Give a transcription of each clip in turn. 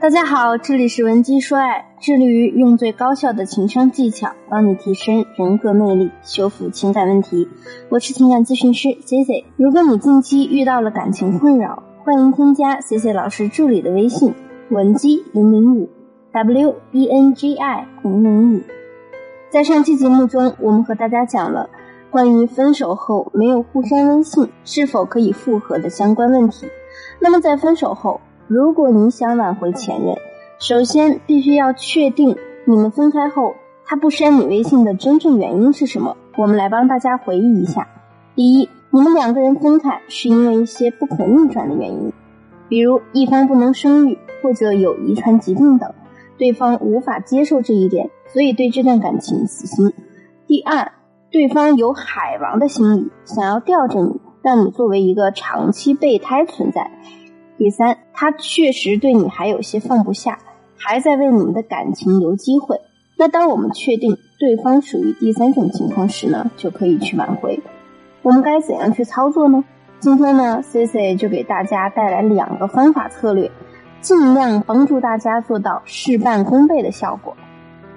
大家好，这里是文姬说爱，致力于用最高效的情商技巧帮你提升人格魅力，修复情感问题。我是情感咨询师 C C。如果你近期遇到了感情困扰，欢迎添加 C C 老师助理的微信文姬零零五 W E N G I 零零五。在上期节目中，我们和大家讲了关于分手后没有互删微信是否可以复合的相关问题。那么在分手后，如果你想挽回前任，首先必须要确定你们分开后他不删你微信的真正原因是什么。我们来帮大家回忆一下：第一，你们两个人分开是因为一些不可逆转的原因，比如一方不能生育或者有遗传疾病等，对方无法接受这一点，所以对这段感情死心。第二，对方有海王的心理，想要吊着你，让你作为一个长期备胎存在。第三，他确实对你还有些放不下，还在为你们的感情留机会。那当我们确定对方属于第三种情况时呢，就可以去挽回。我们该怎样去操作呢？今天呢，C C 就给大家带来两个方法策略，尽量帮助大家做到事半功倍的效果。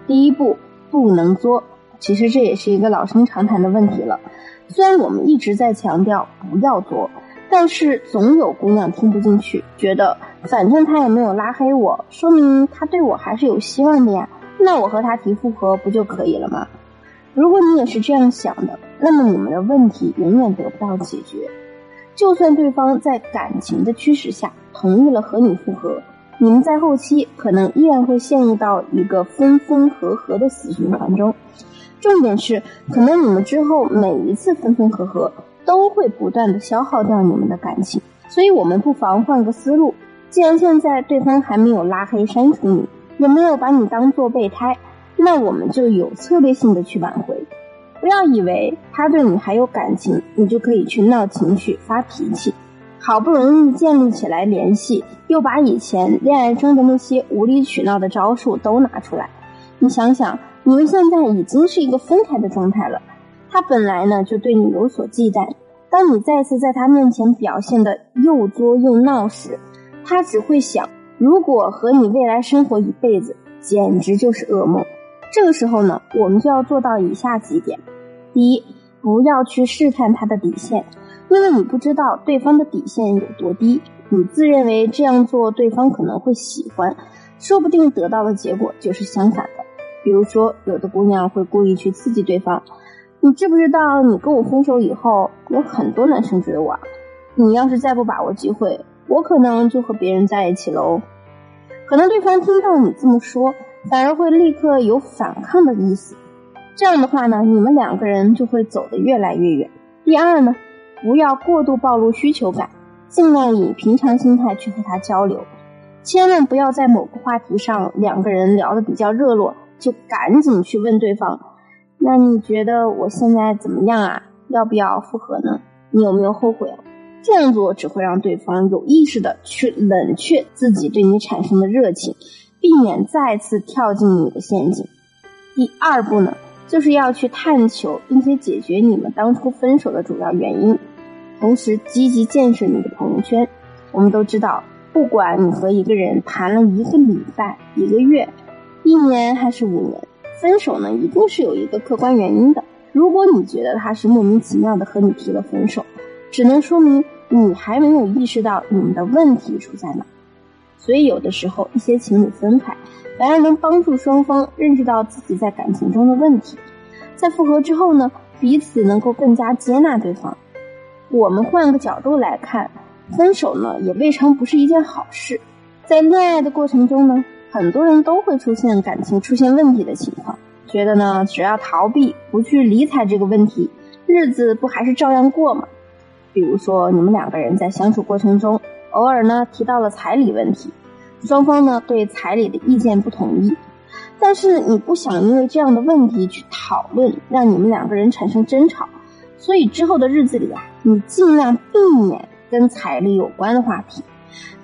第一步，不能作。其实这也是一个老生常谈的问题了，虽然我们一直在强调不要作。但是总有姑娘听不进去，觉得反正他也没有拉黑我，说明他对我还是有希望的呀。那我和他提复合不就可以了吗？如果你也是这样想的，那么你们的问题永远得不到解决。就算对方在感情的驱使下同意了和你复合，你们在后期可能依然会陷入到一个分分合合的死循环中。重点是，可能你们之后每一次分分合合。都会不断的消耗掉你们的感情，所以我们不妨换个思路。既然现在对方还没有拉黑删除你，也没有把你当做备胎，那我们就有策略性的去挽回。不要以为他对你还有感情，你就可以去闹情绪、发脾气。好不容易建立起来联系，又把以前恋爱中的那些无理取闹的招数都拿出来。你想想，你们现在已经是一个分开的状态了。他本来呢就对你有所忌惮，当你再次在他面前表现的又作又闹时，他只会想，如果和你未来生活一辈子，简直就是噩梦。这个时候呢，我们就要做到以下几点：第一，不要去试探他的底线，因为你不知道对方的底线有多低，你自认为这样做对方可能会喜欢，说不定得到的结果就是相反的。比如说，有的姑娘会故意去刺激对方。你知不知道，你跟我分手以后，有很多男生追我。你要是再不把握机会，我可能就和别人在一起喽。可能对方听到你这么说，反而会立刻有反抗的意思。这样的话呢，你们两个人就会走得越来越远。第二呢，不要过度暴露需求感，尽量以平常心态去和他交流，千万不要在某个话题上两个人聊得比较热络，就赶紧去问对方。那你觉得我现在怎么样啊？要不要复合呢？你有没有后悔？这样做只会让对方有意识的去冷却自己对你产生的热情，避免再次跳进你的陷阱。第二步呢，就是要去探求并且解决你们当初分手的主要原因，同时积极建设你的朋友圈。我们都知道，不管你和一个人谈了一个礼拜、一个月、一年还是五年。分手呢，一定是有一个客观原因的。如果你觉得他是莫名其妙的和你提了分手，只能说明你还没有意识到你们的问题出在哪。所以有的时候，一些情侣分开，反而能帮助双方认识到自己在感情中的问题。在复合之后呢，彼此能够更加接纳对方。我们换个角度来看，分手呢，也未尝不是一件好事。在恋爱的过程中呢。很多人都会出现感情出现问题的情况，觉得呢，只要逃避不去理睬这个问题，日子不还是照样过吗？比如说，你们两个人在相处过程中，偶尔呢提到了彩礼问题，双方呢对彩礼的意见不统一，但是你不想因为这样的问题去讨论，让你们两个人产生争吵，所以之后的日子里啊，你尽量避免跟彩礼有关的话题。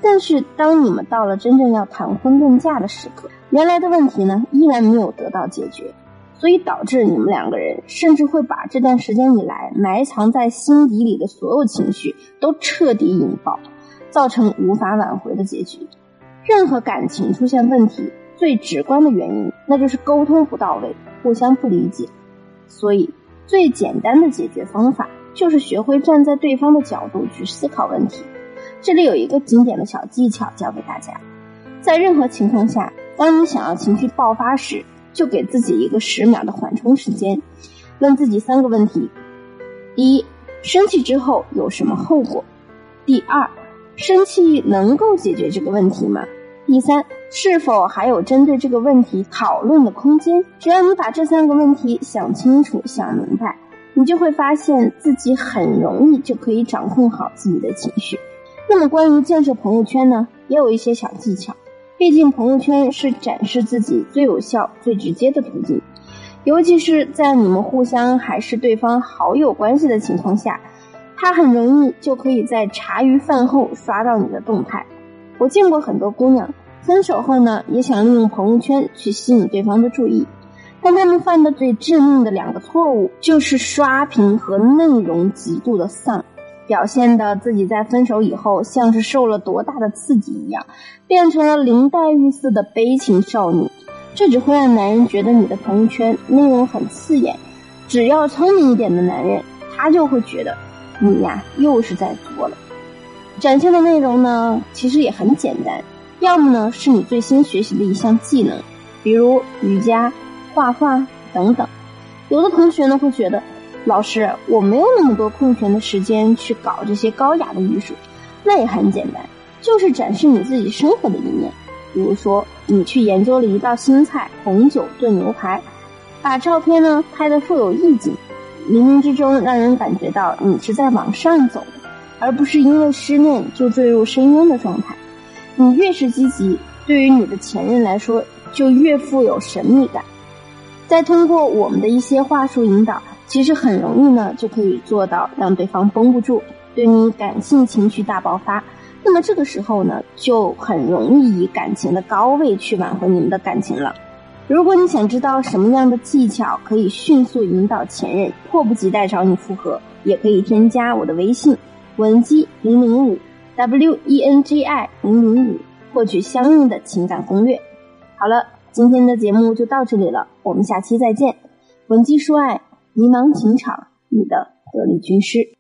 但是，当你们到了真正要谈婚论嫁的时刻，原来的问题呢依然没有得到解决，所以导致你们两个人甚至会把这段时间以来埋藏在心底里的所有情绪都彻底引爆，造成无法挽回的结局。任何感情出现问题，最直观的原因，那就是沟通不到位，互相不理解。所以，最简单的解决方法就是学会站在对方的角度去思考问题。这里有一个经典的小技巧教给大家：在任何情况下，当你想要情绪爆发时，就给自己一个十秒的缓冲时间，问自己三个问题：第一，生气之后有什么后果？第二，生气能够解决这个问题吗？第三，是否还有针对这个问题讨论的空间？只要你把这三个问题想清楚、想明白，你就会发现自己很容易就可以掌控好自己的情绪。那么，关于建设朋友圈呢，也有一些小技巧。毕竟，朋友圈是展示自己最有效、最直接的途径，尤其是在你们互相还是对方好友关系的情况下。他很容易就可以在茶余饭后刷到你的动态。我见过很多姑娘分手后呢，也想利用朋友圈去吸引对方的注意，但他们犯的最致命的两个错误就是刷屏和内容极度的丧，表现的自己在分手以后像是受了多大的刺激一样，变成了林黛玉似的悲情少女。这只会让男人觉得你的朋友圈内容很刺眼。只要聪明一点的男人，他就会觉得。你呀，又是在作了。展现的内容呢，其实也很简单，要么呢是你最新学习的一项技能，比如瑜伽、画画等等。有的同学呢会觉得，老师我没有那么多空闲的时间去搞这些高雅的艺术，那也很简单，就是展示你自己生活的一面。比如说，你去研究了一道新菜——红酒炖牛排，把照片呢拍得富有意境。冥冥之中，让人感觉到你是在往上走的，而不是因为失恋就坠入深渊的状态。你越是积极，对于你的前任来说就越富有神秘感。再通过我们的一些话术引导，其实很容易呢就可以做到让对方绷不住，对你感性情绪大爆发。那么这个时候呢，就很容易以感情的高位去挽回你们的感情了。如果你想知道什么样的技巧可以迅速引导前任迫不及待找你复合，也可以添加我的微信文姬零零五 w e n g i 零零五，获取相应的情感攻略。好了，今天的节目就到这里了，我们下期再见。文姬说爱，迷茫情场，你的得力军师。